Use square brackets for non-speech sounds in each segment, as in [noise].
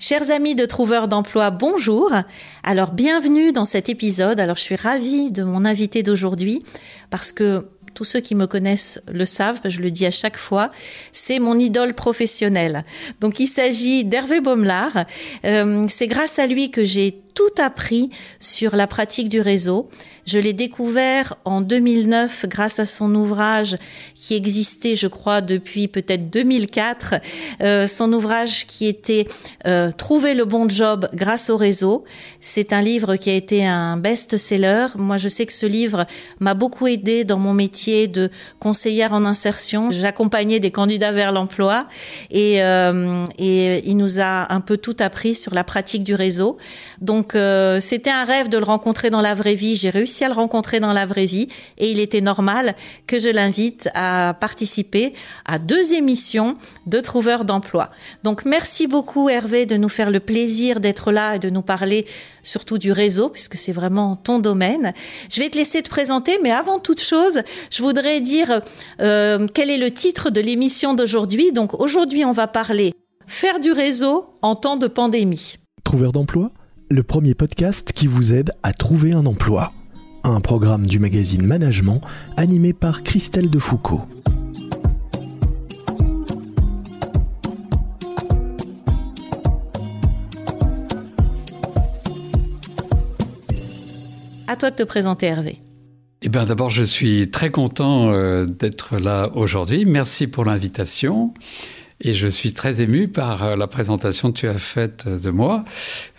Chers amis de Trouveurs d'emploi, bonjour. Alors bienvenue dans cet épisode. Alors je suis ravie de mon invité d'aujourd'hui parce que tous ceux qui me connaissent le savent, je le dis à chaque fois, c'est mon idole professionnelle. Donc il s'agit d'Hervé Baumelard. Euh, c'est grâce à lui que j'ai tout appris sur la pratique du réseau. Je l'ai découvert en 2009 grâce à son ouvrage qui existait, je crois, depuis peut-être 2004. Euh, son ouvrage qui était euh, Trouver le bon job grâce au réseau. C'est un livre qui a été un best-seller. Moi, je sais que ce livre m'a beaucoup aidé dans mon métier de conseillère en insertion. J'accompagnais des candidats vers l'emploi et, euh, et il nous a un peu tout appris sur la pratique du réseau. Donc, euh, c'était un rêve de le rencontrer dans la vraie vie. J'ai réussi à le rencontrer dans la vraie vie et il était normal que je l'invite à participer à deux émissions de Trouveurs d'emploi. Donc merci beaucoup Hervé de nous faire le plaisir d'être là et de nous parler surtout du réseau puisque c'est vraiment ton domaine. Je vais te laisser te présenter mais avant toute chose, je voudrais dire euh, quel est le titre de l'émission d'aujourd'hui. Donc aujourd'hui on va parler faire du réseau en temps de pandémie. Trouveurs d'emploi? Le premier podcast qui vous aide à trouver un emploi un programme du magazine Management animé par Christelle Defoucault. À toi de te présenter Hervé. Eh bien, d'abord, je suis très content euh, d'être là aujourd'hui. Merci pour l'invitation. Et je suis très ému par euh, la présentation que tu as faite de moi.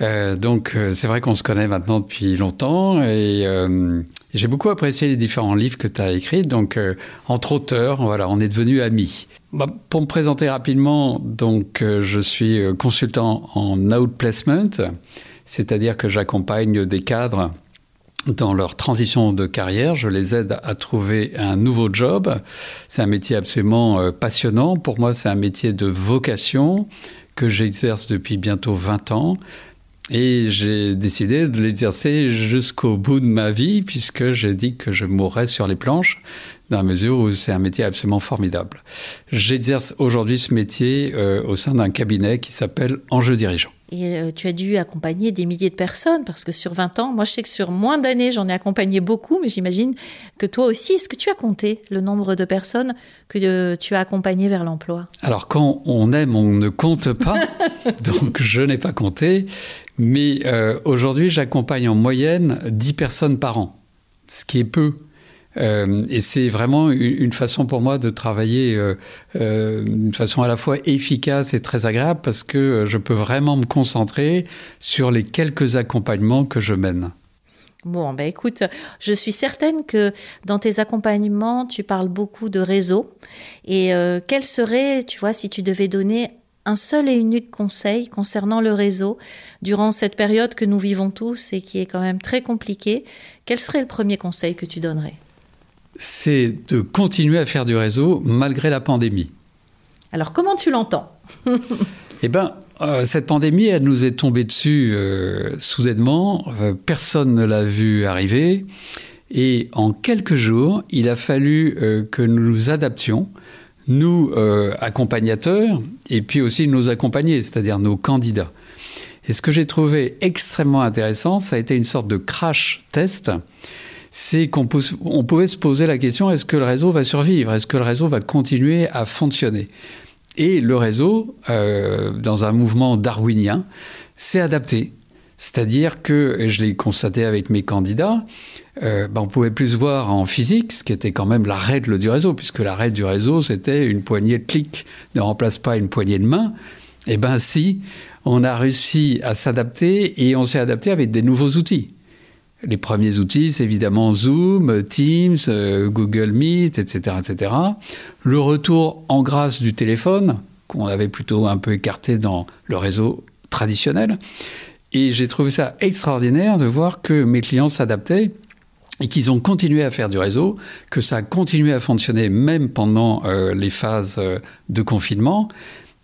Euh, donc, euh, c'est vrai qu'on se connaît maintenant depuis longtemps et euh, j'ai beaucoup apprécié les différents livres que tu as écrits. Donc, euh, entre auteurs, voilà, on est devenus amis. Bah, pour me présenter rapidement, donc, euh, je suis consultant en outplacement, c'est-à-dire que j'accompagne des cadres dans leur transition de carrière. Je les aide à trouver un nouveau job. C'est un métier absolument euh, passionnant. Pour moi, c'est un métier de vocation que j'exerce depuis bientôt 20 ans. Et j'ai décidé de l'exercer jusqu'au bout de ma vie, puisque j'ai dit que je mourrais sur les planches, dans la mesure où c'est un métier absolument formidable. J'exerce aujourd'hui ce métier euh, au sein d'un cabinet qui s'appelle Enjeu Dirigeant. Et euh, tu as dû accompagner des milliers de personnes parce que sur 20 ans, moi je sais que sur moins d'années, j'en ai accompagné beaucoup, mais j'imagine que toi aussi, est-ce que tu as compté le nombre de personnes que euh, tu as accompagnées vers l'emploi? Alors quand on aime, on ne compte pas, [laughs] donc je n'ai pas compté, mais euh, aujourd'hui j'accompagne en moyenne 10 personnes par an, ce qui est peu. Euh, et c'est vraiment une façon pour moi de travailler euh, euh, d'une façon à la fois efficace et très agréable parce que je peux vraiment me concentrer sur les quelques accompagnements que je mène. Bon, ben écoute, je suis certaine que dans tes accompagnements, tu parles beaucoup de réseau. Et euh, quel serait, tu vois, si tu devais donner un seul et unique conseil concernant le réseau durant cette période que nous vivons tous et qui est quand même très compliquée, quel serait le premier conseil que tu donnerais? C'est de continuer à faire du réseau malgré la pandémie. Alors comment tu l'entends? [laughs] Eh bien, euh, cette pandémie, elle nous est tombée dessus euh, soudainement. Euh, personne ne l'a vu arriver. Et en quelques jours, il a fallu que nous nous adaptions, nous, accompagnateurs, et puis aussi nos accompagnés, c'est-à-dire nos candidats. Et ce que j'ai trouvé extrêmement intéressant, ça a été une sorte de crash test c'est qu'on on pouvait se poser la question est-ce que le réseau va survivre? Est-ce que le réseau va continuer à fonctionner? Et le réseau, euh, dans un mouvement darwinien, s'est adapté. C'est-à-dire que, et je l'ai constaté avec mes candidats, euh, ben on pouvait plus voir en physique, ce qui était quand même la règle du réseau, puisque la règle du réseau, c'était une poignée de clics ne remplace pas une poignée de main. Eh bien si, on a réussi à s'adapter et on s'est adapté avec des nouveaux outils. Les premiers outils, c'est évidemment Zoom, Teams, euh, Google Meet, etc., etc. Le retour en grâce du téléphone, qu'on avait plutôt un peu écarté dans le réseau traditionnel. Et j'ai trouvé ça extraordinaire de voir que mes clients s'adaptaient et qu'ils ont continué à faire du réseau, que ça a continué à fonctionner même pendant euh, les phases euh, de confinement,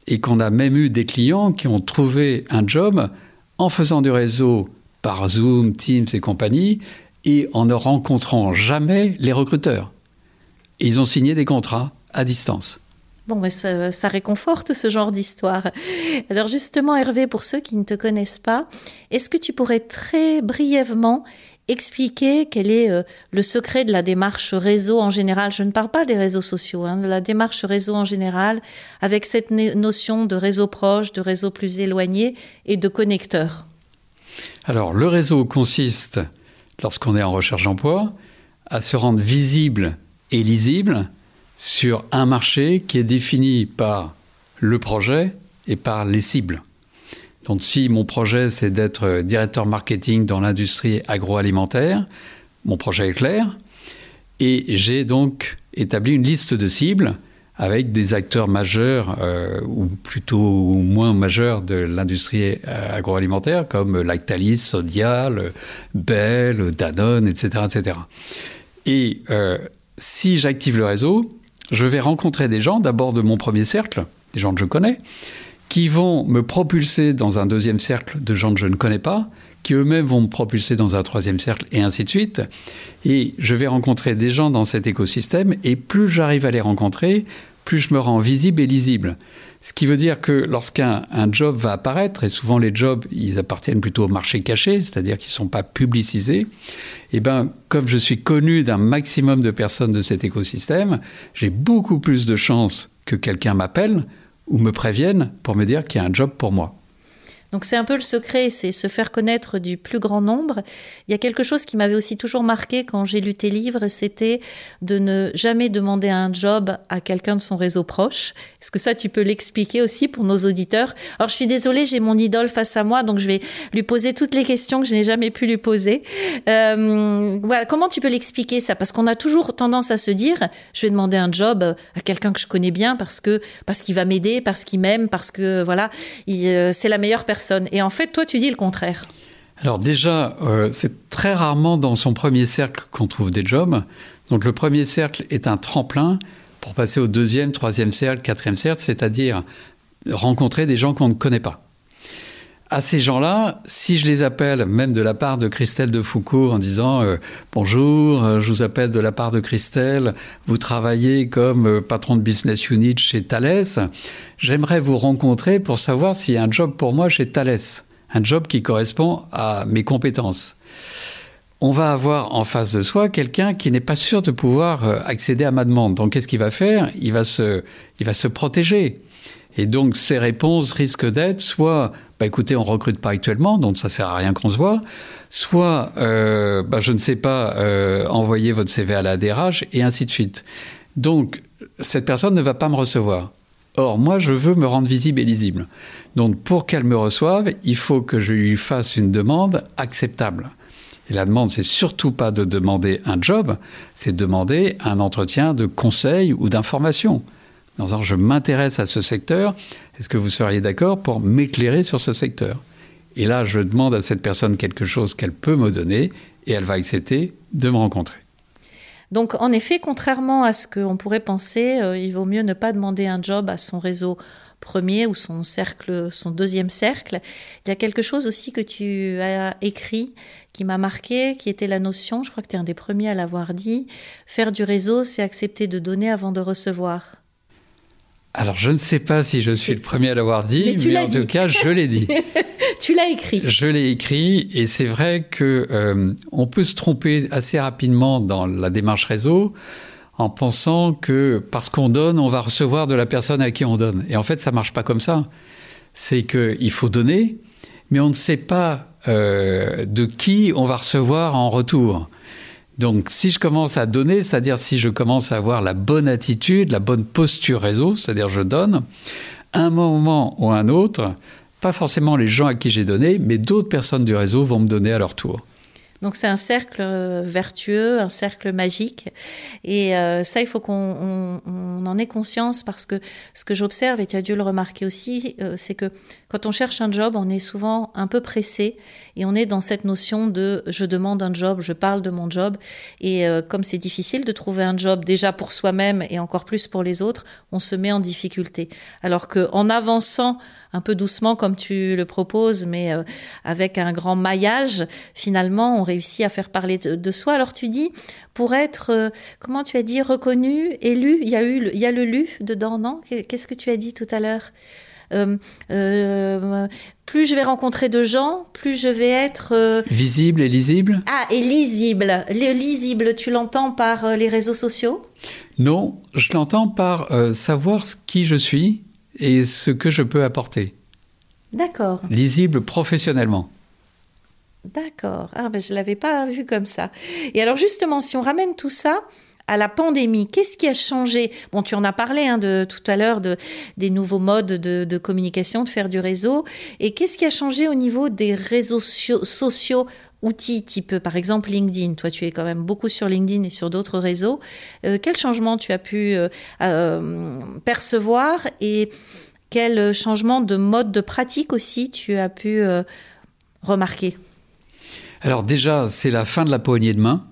et qu'on a même eu des clients qui ont trouvé un job en faisant du réseau par Zoom, Teams et compagnie, et en ne rencontrant jamais les recruteurs. Ils ont signé des contrats à distance. Bon, mais ça, ça, réconforte ce genre d'histoire. Alors justement, Hervé, pour ceux qui ne te connaissent pas, est-ce que tu pourrais très brièvement expliquer quel est euh, le secret de la démarche réseau en général? Je ne parle pas des réseaux sociaux, hein, de la démarche réseau en général, avec cette notion de réseau proche, de réseau plus éloigné et de connecteur. Alors, le réseau consiste, lorsqu'on est en recherche d'emploi, à se rendre visible et lisible sur un marché qui est défini par le projet et par les cibles. Donc si mon projet c'est d'être directeur marketing dans l'industrie agroalimentaire, mon projet est clair et j'ai donc établi une liste de cibles avec des acteurs majeurs euh, ou plutôt moins majeurs de l'industrie euh, agroalimentaire comme Lactalis, Sodial, Bell, Danone, etc. etc. Et euh, si j'active le réseau, je vais rencontrer des gens, d'abord de mon premier cercle, des gens que je connais, qui vont me propulser dans un deuxième cercle de gens que je ne connais pas, qui eux-mêmes vont me propulser dans un troisième cercle, et ainsi de suite. Et je vais rencontrer des gens dans cet écosystème, et plus j'arrive à les rencontrer, plus je me rends visible et lisible. Ce qui veut dire que lorsqu'un job va apparaître, et souvent les jobs, ils appartiennent plutôt au marché caché, c'est-à-dire qu'ils ne sont pas publicisés, et eh ben, comme je suis connu d'un maximum de personnes de cet écosystème, j'ai beaucoup plus de chances que quelqu'un m'appelle ou me prévienne pour me dire qu'il y a un job pour moi. Donc c'est un peu le secret, c'est se faire connaître du plus grand nombre. Il y a quelque chose qui m'avait aussi toujours marqué quand j'ai lu tes livres, c'était de ne jamais demander un job à quelqu'un de son réseau proche. Est-ce que ça, tu peux l'expliquer aussi pour nos auditeurs? Alors je suis désolée, j'ai mon idole face à moi, donc je vais lui poser toutes les questions que je n'ai jamais pu lui poser. Euh, voilà, comment tu peux l'expliquer ça? Parce qu'on a toujours tendance à se dire, je vais demander un job à quelqu'un que je connais bien parce que parce qu'il va m'aider, parce qu'il m'aime, parce que voilà, euh, c'est la meilleure personne et en fait, toi, tu dis le contraire. Alors déjà, euh, c'est très rarement dans son premier cercle qu'on trouve des jobs. Donc le premier cercle est un tremplin pour passer au deuxième, troisième cercle, quatrième cercle, c'est-à-dire rencontrer des gens qu'on ne connaît pas. À ces gens-là, si je les appelle, même de la part de Christelle de Foucault, en disant euh, Bonjour, euh, je vous appelle de la part de Christelle, vous travaillez comme patron de business unit chez Thales, j'aimerais vous rencontrer pour savoir s'il y a un job pour moi chez Thales, un job qui correspond à mes compétences. On va avoir en face de soi quelqu'un qui n'est pas sûr de pouvoir euh, accéder à ma demande. Donc qu'est-ce qu'il va faire? Il va, se, il va se protéger. Et donc ses réponses risquent d'être soit bah écoutez, on recrute pas actuellement, donc ça sert à rien qu'on se voit, soit euh, bah, je ne sais pas, euh, envoyer votre CV à la DRH et ainsi de suite. Donc cette personne ne va pas me recevoir. Or, moi, je veux me rendre visible et lisible. Donc, pour qu'elle me reçoive, il faut que je lui fasse une demande acceptable. Et la demande, c'est surtout pas de demander un job, c'est de demander un entretien de conseil ou d'information. Dans je m'intéresse à ce secteur, est-ce que vous seriez d'accord pour m'éclairer sur ce secteur? Et là, je demande à cette personne quelque chose qu'elle peut me donner et elle va accepter de me rencontrer. Donc, en effet, contrairement à ce qu'on pourrait penser, euh, il vaut mieux ne pas demander un job à son réseau premier ou son cercle, son deuxième cercle. Il y a quelque chose aussi que tu as écrit qui m'a marqué, qui était la notion, je crois que tu es un des premiers à l'avoir dit, faire du réseau, c'est accepter de donner avant de recevoir. Alors, je ne sais pas si je suis le premier à l'avoir dit, mais, en tout cas, je l'ai dit. [laughs] tu l'as écrit. Je l'ai écrit, et c'est vrai que euh, on peut se tromper assez rapidement dans la démarche réseau en pensant que parce qu'on donne, on va recevoir de la personne à qui on donne. Et en fait, ça marche pas comme ça. C'est qu'il faut donner, mais on ne sait pas euh, de qui on va recevoir en retour. Donc si je commence à donner, c'est-à-dire si je commence à avoir la bonne attitude, la bonne posture réseau, c'est-à-dire je donne, un moment ou un autre, pas forcément les gens à qui j'ai donné, mais d'autres personnes du réseau vont me donner à leur tour. Donc c'est un cercle euh, vertueux, un cercle magique. Et euh, ça, il faut qu'on on, en ait conscience parce que ce que j'observe, et tu as dû le remarquer aussi, euh, c'est que quand on cherche un job, on est souvent un peu pressé et on est dans cette notion de je demande un job, je parle de mon job. Et comme c'est difficile de trouver un job déjà pour soi-même et encore plus pour les autres, on se met en difficulté. Alors qu'en avançant un peu doucement comme tu le proposes, mais avec un grand maillage, finalement, on réussit à faire parler de, soi. Alors tu dis, pour être, euh, comment tu as dit, reconnu, élu, il y a, eu, il y a le lu dedans, non? Qu'est-ce que tu as dit tout à l'heure? Euh, euh, plus je vais rencontrer de gens, plus je vais être visible et lisible? Ah, et lisible. Le lisible, tu l'entends par les réseaux sociaux? Non, je l'entends par savoir qui je suis et ce que je peux apporter. D'accord. Lisible professionnellement. D'accord. Ah ben je l'avais pas vu comme ça. Et alors justement, si on ramène tout ça à la pandémie, qu'est-ce qui a changé? Bon, tu en as parlé hein, de tout à l'heure de des nouveaux modes de, communication, de faire du réseau. Et qu'est-ce qui a changé au niveau des réseaux sociaux outils type par exemple LinkedIn? Toi, tu es quand même beaucoup sur LinkedIn et sur d'autres réseaux. Euh, quel changement tu as pu euh, euh, percevoir? Et quel changement de mode de pratique aussi tu as pu remarquer? Alors déjà, c'est la fin de la poignée de main.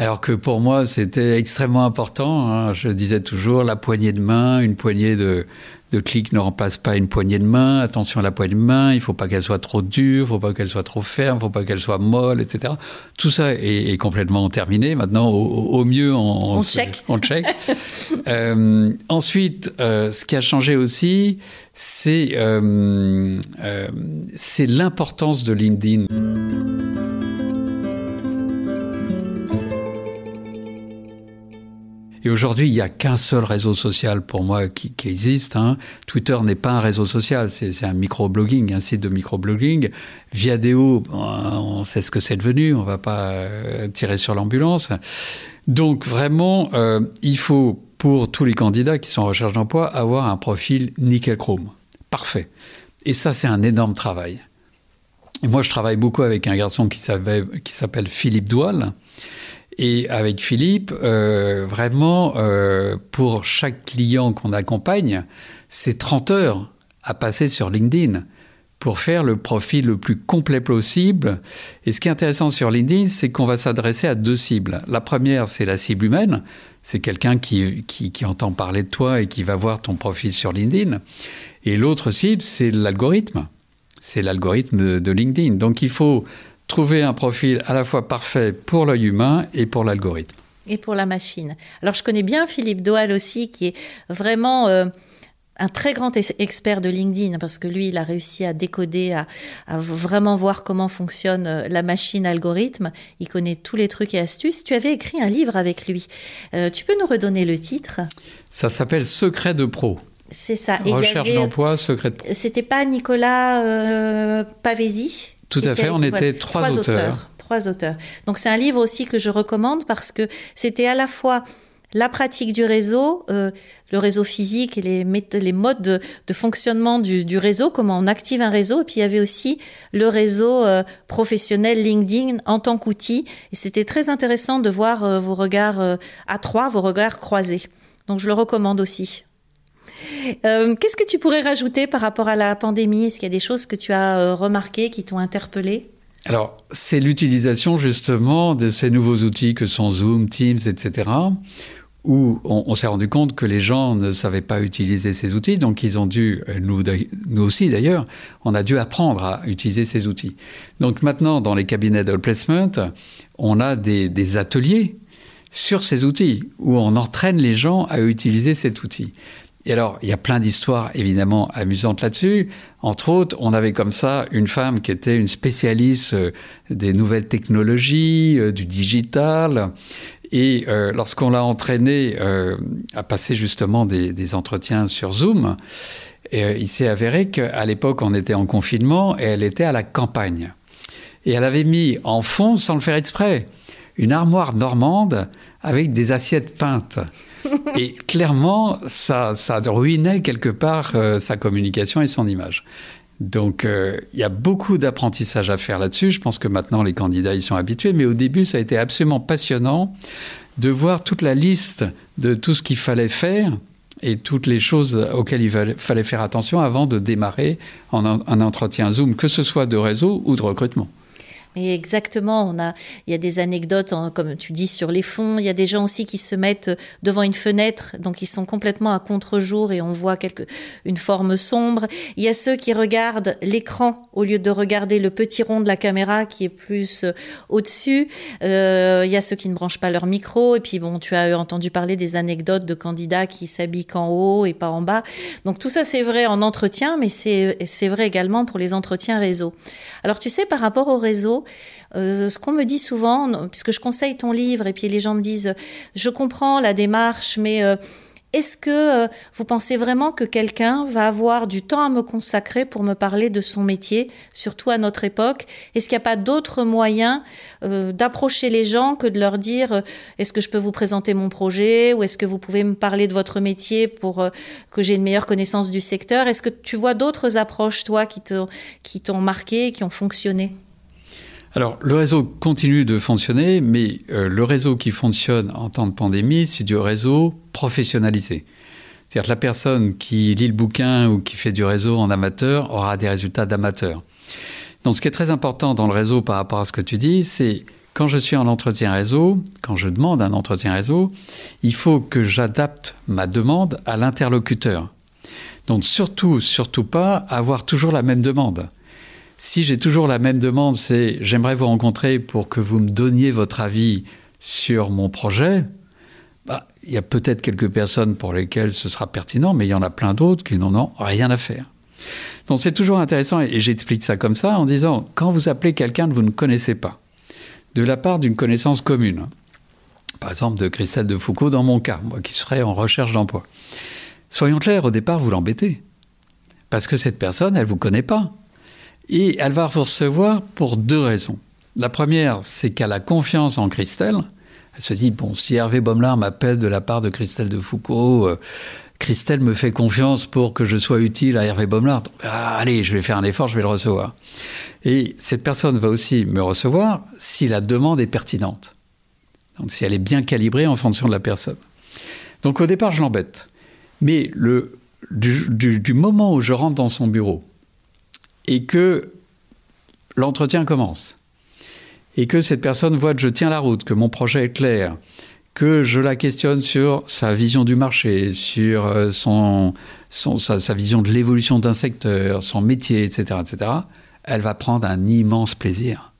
Alors que pour moi, c'était extrêmement important. Hein. Je disais toujours, la poignée de main, une poignée de, clics ne remplace pas une poignée de main. Attention à la poignée de main, il ne faut pas qu'elle soit trop dure, il ne faut pas qu'elle soit trop ferme, il ne faut pas qu'elle soit molle, etc. Tout ça est, complètement terminé. Maintenant, au, mieux, on, on, check. On check. [laughs] Euh, ensuite, euh, ce qui a changé aussi, c'est euh, l'importance de LinkedIn. Et aujourd'hui, il n'y a qu'un seul réseau social pour moi qui, existe. Hein. Twitter n'est pas un réseau social, c'est un microblogging, un site de microblogging. Viadeo, on sait ce que c'est devenu, on ne va pas euh, tirer sur l'ambulance. Donc vraiment, euh, il faut pour tous les candidats qui sont en recherche d'emploi avoir un profil nickel chrome. Parfait. Et ça, c'est un énorme travail. Et moi, je travaille beaucoup avec un garçon qui s'appelle Philippe Doual. Et avec Philippe, euh, vraiment, euh, pour chaque client qu'on accompagne, c'est 30 heures à passer sur LinkedIn pour faire le profil le plus complet possible. Et ce qui est intéressant sur LinkedIn, c'est qu'on va s'adresser à deux cibles. La première, c'est la cible humaine. C'est quelqu'un qui, qui, qui, entend parler de toi et qui va voir ton profil sur LinkedIn. Et l'autre cible, c'est l'algorithme. C'est l'algorithme de LinkedIn. Donc il faut trouver un profil à la fois parfait pour l'œil humain et pour l'algorithme. Et pour la machine. Alors je connais bien Philippe Doal aussi, qui est vraiment... Euh, un très grand expert de LinkedIn parce que lui, il a réussi à décoder, à, vraiment voir comment fonctionne euh, la machine algorithme. Il connaît tous les trucs et astuces. Tu avais écrit un livre avec lui. Euh, tu peux nous redonner le titre? Ça s'appelle Secret de pro. C'est ça. Recherche d'emploi, secret de pro. C'était pas Nicolas euh, Pavesi? Tout à fait, on était trois, auteurs. Trois auteurs. Donc c'est un livre aussi que je recommande parce que c'était à la fois la pratique du réseau, euh, le réseau physique et les, les modes de, fonctionnement du, réseau, comment on active un réseau. Et puis il y avait aussi le réseau euh, professionnel LinkedIn en tant qu'outil. Et c'était très intéressant de voir euh, vos regards à trois, vos regards croisés. Donc je le recommande aussi. Euh, qu'est-ce que tu pourrais rajouter par rapport à la pandémie? Est-ce qu'il y a des choses que tu as euh, remarquées, qui t'ont interpellé alors, c'est l'utilisation justement de ces nouveaux outils que sont Zoom, Teams, etc., où on, s'est rendu compte que les gens ne savaient pas utiliser ces outils, donc ils ont dû, euh, nous, aussi d'ailleurs, on a dû apprendre à utiliser ces outils. Donc maintenant, dans les cabinets de placement, on a des ateliers sur ces outils, où on entraîne les gens à utiliser cet outil. Et alors, il y a plein d'histoires évidemment amusantes là-dessus. Entre autres, on avait comme ça une femme qui était une spécialiste euh, des nouvelles technologies, euh, du digital. Et euh, lorsqu'on l'a entraînée à passer justement des, entretiens sur Zoom, il s'est avéré qu'à l'époque, on était en confinement et elle était à la campagne. Et elle avait mis en fond, sans le faire exprès, une armoire normande avec des assiettes peintes. [laughs] et clairement, ça, ça ruinait quelque part euh, sa communication et son image. Donc, euh, il y a beaucoup d'apprentissage à faire là-dessus. Je pense que maintenant, les candidats y sont habitués. Mais au début, ça a été absolument passionnant de voir toute la liste de tout ce qu'il fallait faire et toutes les choses auxquelles il fallait faire attention avant de démarrer en un entretien Zoom, que ce soit de réseau ou de recrutement. Et exactement, on a, il y a des anecdotes, hein, comme tu dis, sur les fonds. Il y a des gens aussi qui se mettent devant une fenêtre, donc ils sont complètement à contre-jour et on voit quelque, une forme sombre. Il y a ceux qui regardent l'écran au lieu de regarder le petit rond de la caméra qui est plus euh, au-dessus. Euh, il y a ceux qui ne branchent pas leur micro. Et puis bon, tu as entendu parler des anecdotes de candidats qui s'habillent qu'en haut et pas en bas. Donc tout ça, c'est vrai en entretien, mais c'est vrai également pour les entretiens réseau. Alors tu sais, par rapport au réseau, euh, ce qu'on me dit souvent, puisque je conseille ton livre et puis les gens me disent, je comprends la démarche, mais euh, est-ce que euh, vous pensez vraiment que quelqu'un va avoir du temps à me consacrer pour me parler de son métier, surtout à notre époque? Est-ce qu'il n'y a pas d'autres moyens d'approcher les gens que de leur dire est-ce que je peux vous présenter mon projet ou est-ce que vous pouvez me parler de votre métier pour que j'ai une meilleure connaissance du secteur? Est-ce que tu vois d'autres approches, toi, qui t'ont marqué, qui ont fonctionné? Alors, le réseau continue de fonctionner, mais euh, le réseau qui fonctionne en temps de pandémie, c'est du réseau professionnalisé. C'est-à-dire que la personne qui lit le bouquin ou qui fait du réseau en amateur aura des résultats d'amateur. Donc, ce qui est très important dans le réseau par rapport à ce que tu dis, c'est quand je suis en entretien réseau, quand je demande un entretien réseau, il faut que j'adapte ma demande à l'interlocuteur. Donc, surtout, surtout pas avoir toujours la même demande. Si j'ai toujours la même demande, c'est j'aimerais vous rencontrer pour que vous me donniez votre avis sur mon projet, bah, il y a peut-être quelques personnes pour lesquelles ce sera pertinent, mais il y en a plein d'autres qui n'en ont rien à faire. Donc c'est toujours intéressant, et j'explique ça comme ça, en disant, quand vous appelez quelqu'un que vous ne connaissez pas, de la part d'une connaissance commune, par exemple de Christelle de Foucault dans mon cas, moi qui serais en recherche d'emploi, soyons clairs, au départ, vous l'embêtez. Parce que cette personne, elle ne vous connaît pas. Et elle va recevoir pour deux raisons. La première, c'est qu'elle a confiance en Christelle. Elle se dit, bon, si Hervé Baumlard m'appelle de la part de Christelle de Foucault, euh, Christelle me fait confiance pour que je sois utile à Hervé Baumlard. Ah, allez, je vais faire un effort, je vais le recevoir. Et cette personne va aussi me recevoir si la demande est pertinente. Donc si elle est bien calibrée en fonction de la personne. Donc au départ, je l'embête. Mais le, du moment où je rentre dans son bureau, et que l'entretien commence, et que cette personne voit que je tiens la route, que mon projet est clair, que je la questionne sur sa vision du marché, sur euh, son, sa, vision de l'évolution d'un secteur, son métier, etc., etc., elle va prendre un immense plaisir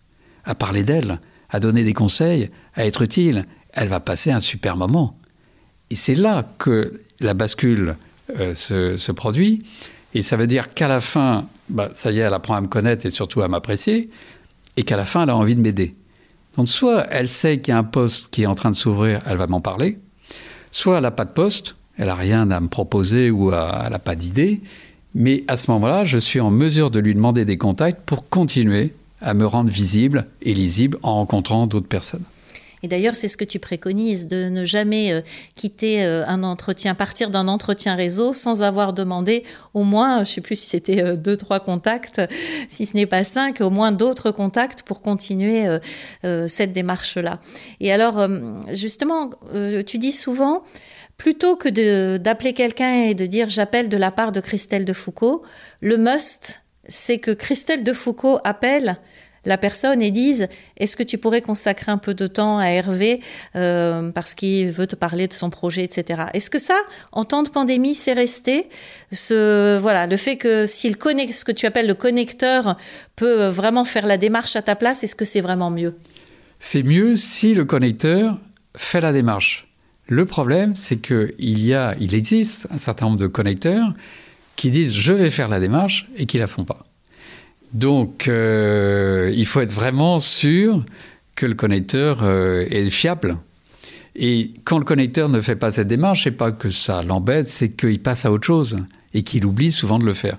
à parler d'elle, à donner des conseils, à être utile. Elle va passer un super moment. Et c'est là que la bascule euh, se, produit. Et ça veut dire qu'à la fin, bah, ça y est, elle apprend à me connaître et surtout à m'apprécier, et qu'à la fin, elle a envie de m'aider. Donc soit elle sait qu'il y a un poste qui est en train de s'ouvrir, elle va m'en parler, soit elle n'a pas de poste, elle n'a rien à me proposer ou elle n'a pas d'idée, mais à ce moment-là, je suis en mesure de lui demander des contacts pour continuer à me rendre visible et lisible en rencontrant d'autres personnes. Et d'ailleurs, c'est ce que tu préconises, de ne jamais euh, quitter euh, un entretien, partir d'un entretien réseau sans avoir demandé au moins, je ne sais plus si c'était euh, deux, trois contacts, si ce n'est pas cinq, au moins d'autres contacts pour continuer cette démarche-là. Et alors, justement, tu dis souvent, plutôt que d'appeler quelqu'un et de dire j'appelle de la part de Christelle de Foucault, le must, c'est que Christelle de Foucault appelle la personne et disent est-ce que tu pourrais consacrer un peu de temps à Hervé euh, parce qu'il veut te parler de son projet, etc. Est-ce que ça, en temps de pandémie, c'est resté ce voilà le fait que s'il connaît ce que tu appelles le connecteur peut vraiment faire la démarche à ta place, est-ce que c'est vraiment mieux? C'est mieux si le connecteur fait la démarche. Le problème, c'est que il y a, il existe un certain nombre de connecteurs qui disent je vais faire la démarche et qui la font pas. Donc, euh, il faut être vraiment sûr que le connecteur euh, est fiable. Et quand le connecteur ne fait pas cette démarche, c'est pas que ça l'embête, c'est qu'il passe à autre chose et qu'il oublie souvent de le faire.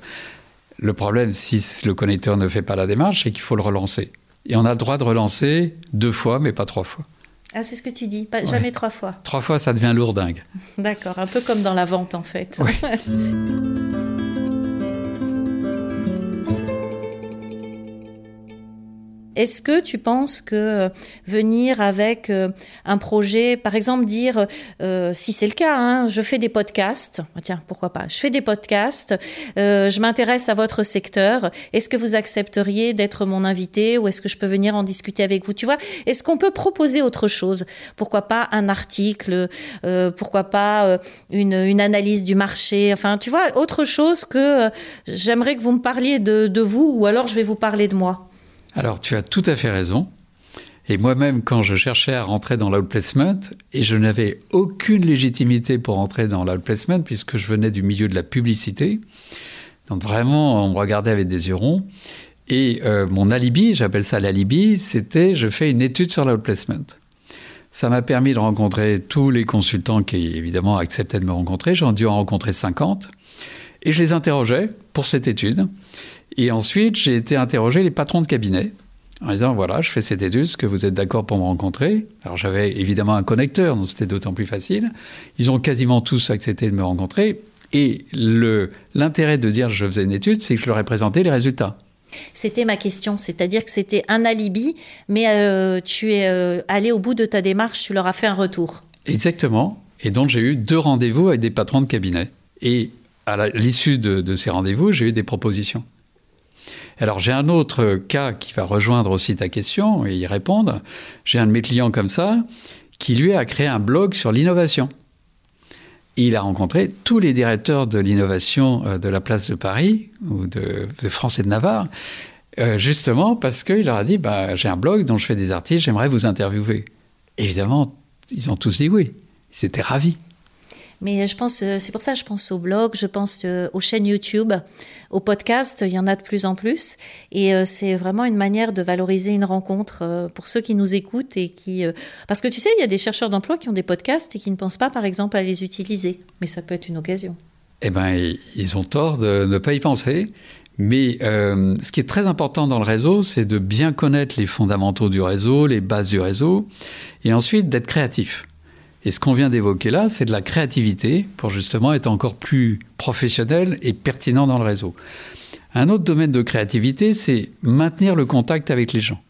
Le problème, si le connecteur ne fait pas la démarche, c'est qu'il faut le relancer. Et on a le droit de relancer deux fois, mais pas trois fois. Ah, c'est ce que tu dis, pas, jamais trois fois. Trois fois, ça devient lourdingue. D'accord, un peu comme dans la vente en fait. [laughs] Est-ce que tu penses que euh, venir avec euh, un projet, par exemple dire, euh, si c'est le cas, hein, je fais des podcasts, ah, tiens, pourquoi pas, je fais des podcasts, je m'intéresse à votre secteur, est-ce que vous accepteriez d'être mon invité ou est-ce que je peux venir en discuter avec vous? Tu vois, est-ce qu'on peut proposer autre chose? Pourquoi pas un article Pourquoi pas une, une, analyse du marché? Enfin, tu vois, autre chose que j'aimerais que vous me parliez de, de vous ou alors je vais vous parler de moi. Alors, tu as tout à fait raison. Et moi-même, quand je cherchais à rentrer dans l'outplacement, et je n'avais aucune légitimité pour rentrer dans l'outplacement, puisque je venais du milieu de la publicité, donc vraiment, on me regardait avec des yeux ronds. Et euh, mon alibi, j'appelle ça l'alibi, c'était je fais une étude sur l'outplacement. Ça m'a permis de rencontrer tous les consultants qui, évidemment, acceptaient de me rencontrer. J'en ai dû en rencontrer 50. Et je les interrogeais pour cette étude. Et ensuite, j'ai été interroger les patrons de cabinet en disant voilà, je fais cette étude, est-ce que vous êtes d'accord pour me rencontrer? Alors j'avais évidemment un connecteur, donc c'était d'autant plus facile. Ils ont quasiment tous accepté de me rencontrer. Et l'intérêt de dire je faisais une étude, c'est que je leur ai présenté les résultats. C'était ma question, c'est-à-dire que c'était un alibi, mais euh, tu es euh, allé au bout de ta démarche, tu leur as fait un retour. Exactement. Et donc j'ai eu deux rendez-vous avec des patrons de cabinet. Et à l'issue de ces rendez-vous, j'ai eu des propositions. Alors j'ai un autre cas qui va rejoindre aussi ta question et y répondre. J'ai un de mes clients comme ça qui lui a créé un blog sur l'innovation. Il a rencontré tous les directeurs de l'innovation euh, de la place de Paris ou de, France et de Navarre, euh, justement parce qu'il leur a dit bah, j'ai un blog dont je fais des articles, j'aimerais vous interviewer. Évidemment, ils ont tous dit oui. Ils étaient ravis. Mais je pense, euh, c'est pour ça que je pense au blog, je pense euh, aux chaînes YouTube, aux podcasts, il y en a de plus en plus. Et euh, c'est vraiment une manière de valoriser une rencontre pour ceux qui nous écoutent et qui... Parce que tu sais, il y a des chercheurs d'emploi qui ont des podcasts et qui ne pensent pas, par exemple, à les utiliser. Mais ça peut être une occasion. Eh bien, ils ont tort de ne pas y penser. Mais ce qui est très important dans le réseau, c'est de bien connaître les fondamentaux du réseau, les bases du réseau, et ensuite d'être créatif. Et ce qu'on vient d'évoquer là, c'est de la créativité pour justement être encore plus professionnel et pertinent dans le réseau. Un autre domaine de créativité, c'est maintenir le contact avec les gens.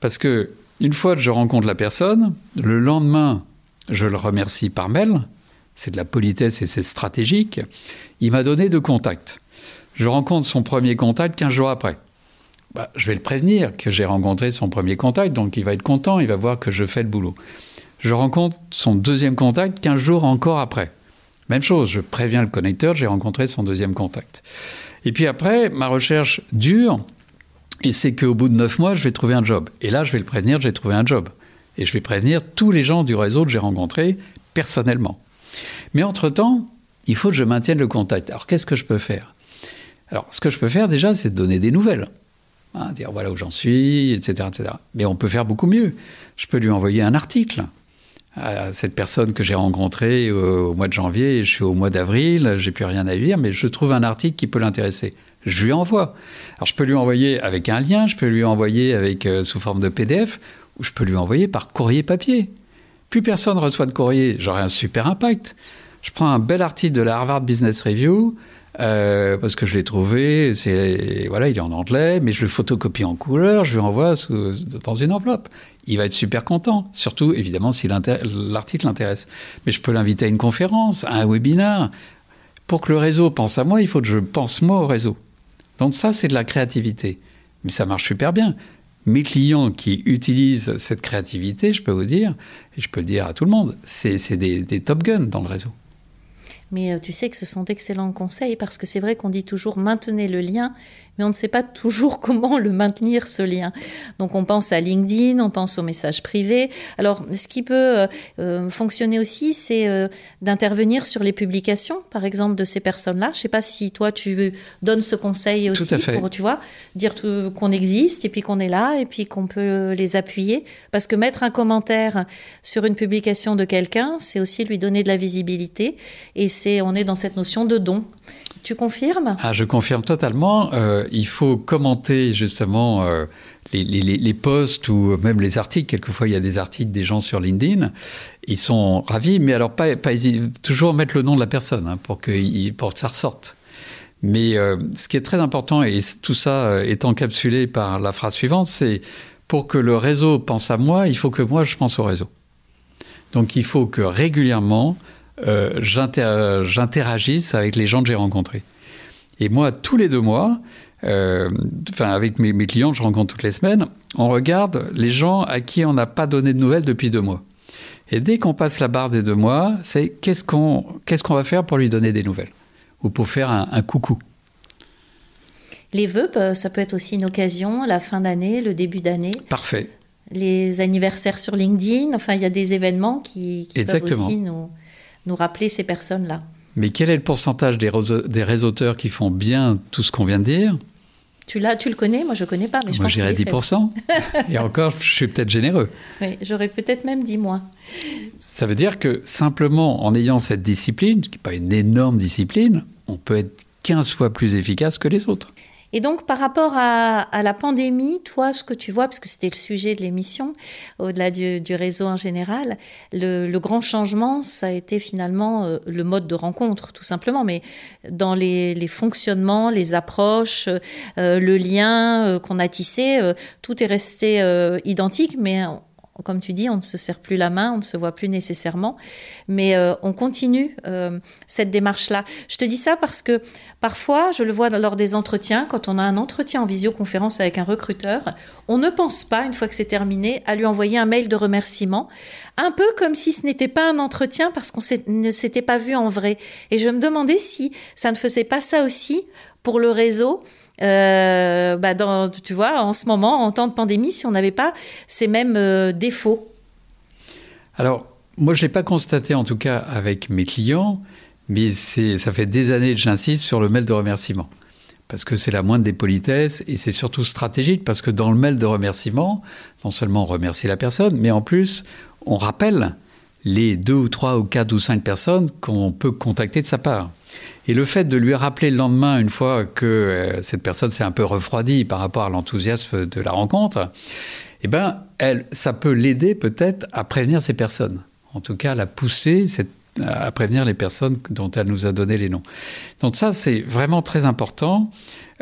Parce que une fois que je rencontre la personne, le lendemain, je le remercie par mail. C'est de la politesse et c'est stratégique. Il m'a donné deux contacts. Je rencontre son premier contact 15 jours après. Bah, je vais le prévenir que j'ai rencontré son premier contact, donc il va être content, il va voir que je fais le boulot. Je rencontre son deuxième contact 15 jours encore après. Même chose, je préviens le connecteur, j'ai rencontré son deuxième contact. Et puis après, ma recherche dure, et c'est qu'au bout de 9 mois, je vais trouver un job. Et là, je vais le prévenir, j'ai trouvé un job. Et je vais prévenir tous les gens du réseau que j'ai rencontrés personnellement. Mais entre-temps, il faut que je maintienne le contact. Alors, qu'est-ce que je peux faire? Alors, ce que je peux faire déjà, c'est donner des nouvelles. Hein, dire voilà où j'en suis, etc., etc. Mais on peut faire beaucoup mieux. Je peux lui envoyer un article à cette personne que j'ai rencontrée au, mois de janvier, je suis au mois d'avril, j'ai plus rien à dire, mais je trouve un article qui peut l'intéresser. Je lui envoie. Alors je peux lui envoyer avec un lien, je peux lui envoyer avec euh, sous forme de PDF, ou je peux lui envoyer par courrier papier. Plus personne reçoit de courrier, j'aurai un super impact. Je prends un bel article de la Harvard Business Review, euh, parce que je l'ai trouvé, voilà, il est en anglais, mais je le photocopie en couleur, je lui envoie dans une enveloppe. Il va être super content, surtout évidemment si l'article l'intéresse. Mais je peux l'inviter à une conférence, à un webinaire. Pour que le réseau pense à moi, il faut que je pense moi au réseau. Donc ça, c'est de la créativité. Mais ça marche super bien. Mes clients qui utilisent cette créativité, je peux vous dire, et je peux le dire à tout le monde, c'est des, des top guns dans le réseau. Mais euh, tu sais que ce sont d'excellents conseils parce que c'est vrai qu'on dit toujours maintenez le lien, mais on ne sait pas [laughs] toujours comment le maintenir, ce lien. Donc on pense à LinkedIn, on pense aux messages privés. Alors ce qui peut euh, euh, fonctionner aussi, c'est d'intervenir sur les publications, par exemple, de ces personnes-là. Je ne sais pas si toi tu donnes ce conseil aussi pour, tu vois, dire qu'on existe et puis qu'on est là et puis qu'on peut les appuyer. Parce que mettre un commentaire sur une publication de quelqu'un, c'est aussi lui donner de la visibilité et on est dans cette notion de don. Tu confirmes? Ah, Je confirme totalement. Euh, il faut commenter justement euh, les, posts ou même les articles. Quelquefois, il y a des articles des gens sur LinkedIn. Ils sont ravis, mais alors pas, toujours mettre le nom de la personne hein, pour, que, ça ressorte. Mais euh, ce qui est très important, et tout ça est encapsulé par la phrase suivante, c'est pour que le réseau pense à moi, il faut que moi je pense au réseau. Donc il faut que régulièrement euh, j'interagisse avec les gens que j'ai rencontrés. Et moi, tous les deux mois, euh, enfin avec mes, mes, clients, je rencontre toutes les semaines, on regarde les gens à qui on n'a pas donné de nouvelles depuis deux mois. Et dès qu'on passe la barre des deux mois, c'est qu'est-ce qu'on qu'est-ce qu'on va faire pour lui donner des nouvelles ou pour faire un, un coucou. Les vœux, bah, ça peut être aussi une occasion, la fin d'année, le début d'année. Parfait. Les anniversaires sur LinkedIn, enfin, il y a des événements qui, qui peuvent aussi nous, nous rappeler ces personnes-là. Mais quel est le pourcentage des, des réseauteurs qui font bien tout ce qu'on vient de dire? Tu, l'as, tu le connais, moi je ne connais pas. Mais je moi j'irais 10%. Et encore, je suis peut-être généreux. [laughs] Oui, j'aurais peut-être même dit moins. Ça veut dire que simplement en ayant cette discipline, qui n'est pas une énorme discipline, on peut être 15 fois plus efficace que les autres. Et donc, par rapport à, la pandémie, toi, ce que tu vois, parce que c'était le sujet de l'émission, au-delà du, réseau en général, le, grand changement, ça a été finalement euh, le mode de rencontre, tout simplement. Mais dans les, fonctionnements, les approches, euh, le lien euh, qu'on a tissé, tout est resté identique, mais comme tu dis, on ne se serre plus la main, on ne se voit plus nécessairement, mais euh, on continue euh, cette démarche-là. Je te dis ça parce que parfois, je le vois lors des entretiens, quand on a un entretien en visioconférence avec un recruteur, on ne pense pas, une fois que c'est terminé, à lui envoyer un mail de remerciement, un peu comme si ce n'était pas un entretien parce qu'on ne s'était pas vu en vrai. Et je me demandais si ça ne faisait pas ça aussi pour le réseau euh, bah tu vois, en ce moment, en temps de pandémie, si on n'avait pas ces mêmes euh, défauts Alors, moi, je ne l'ai pas constaté, en tout cas, avec mes clients, mais ça fait des années que j'insiste sur le mail de remerciement. Parce que c'est la moindre des politesses et c'est surtout stratégique parce que dans le mail de remerciement, non seulement on remercie la personne, mais en plus, on rappelle les deux ou trois ou quatre ou cinq personnes qu'on peut contacter de sa part. Et le fait de lui rappeler le lendemain, une fois que euh, cette personne s'est un peu refroidie par rapport à l'enthousiasme de la rencontre, eh ben, elle, ça peut l'aider peut-être à prévenir ces personnes. En tout cas, la pousser à prévenir les personnes dont elle nous a donné les noms. Donc ça, c'est vraiment très important.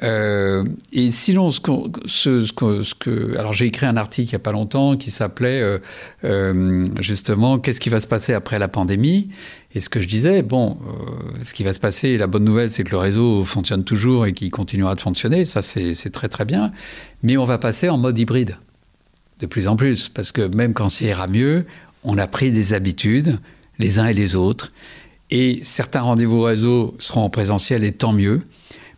Euh, et sinon, ce, que, alors j'ai écrit un article il n'y a pas longtemps qui s'appelait euh, euh, justement Qu'est-ce qui va se passer après la pandémie? Et ce que je disais, bon, ce qui va se passer, la bonne nouvelle, c'est que le réseau fonctionne toujours et qu'il continuera de fonctionner. Ça, c'est très très bien. Mais on va passer en mode hybride de plus en plus parce que même quand ça ira mieux, on a pris des habitudes les uns et les autres. Et certains rendez-vous réseau seront en présentiel et tant mieux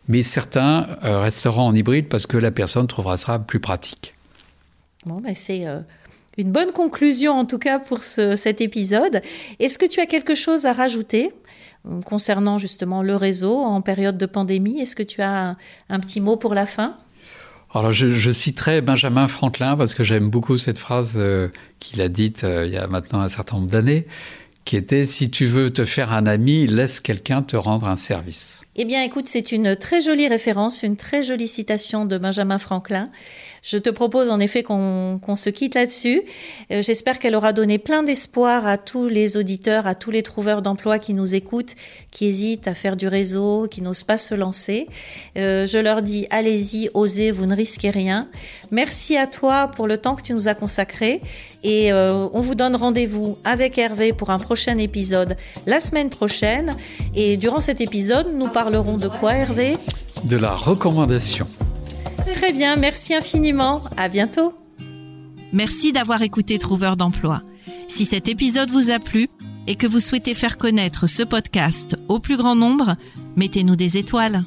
mais certains euh, resteront en hybride parce que la personne trouvera ça plus pratique. Bon, ben c'est euh, une bonne conclusion en tout cas pour cet épisode. Est-ce que tu as quelque chose à rajouter euh, concernant justement le réseau en période de pandémie? Est-ce que tu as un, petit mot pour la fin? Alors je, citerai Benjamin Franklin parce que j'aime beaucoup cette phrase qu'il a dite il y a maintenant un certain nombre d'années qui était Si tu veux te faire un ami, laisse quelqu'un te rendre un service. Eh bien, écoute, c'est une très jolie référence, une très jolie citation de Benjamin Franklin. Je te propose en effet qu'on se quitte là-dessus. Euh, j'espère qu'elle aura donné plein d'espoir à tous les auditeurs, à tous les trouveurs d'emploi qui nous écoutent, qui hésitent à faire du réseau, qui n'osent pas se lancer. Euh, je leur dis, allez-y, osez, vous ne risquez rien. Merci à toi pour le temps que tu nous as consacré. Et euh, on vous donne rendez-vous avec Hervé pour un prochain épisode la semaine prochaine. Et durant cet épisode, nous parlerons de quoi, Hervé De la recommandation. Très bien, merci infiniment. À bientôt. Merci d'avoir écouté Trouveur d'emploi. Si cet épisode vous a plu et que vous souhaitez faire connaître ce podcast au plus grand nombre, mettez-nous des étoiles.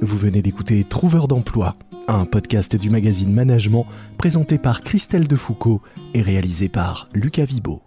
Vous venez d'écouter Trouveur d'emploi, un podcast du magazine Management présenté par Christelle Defoucault et réalisé par Lucas Vibo.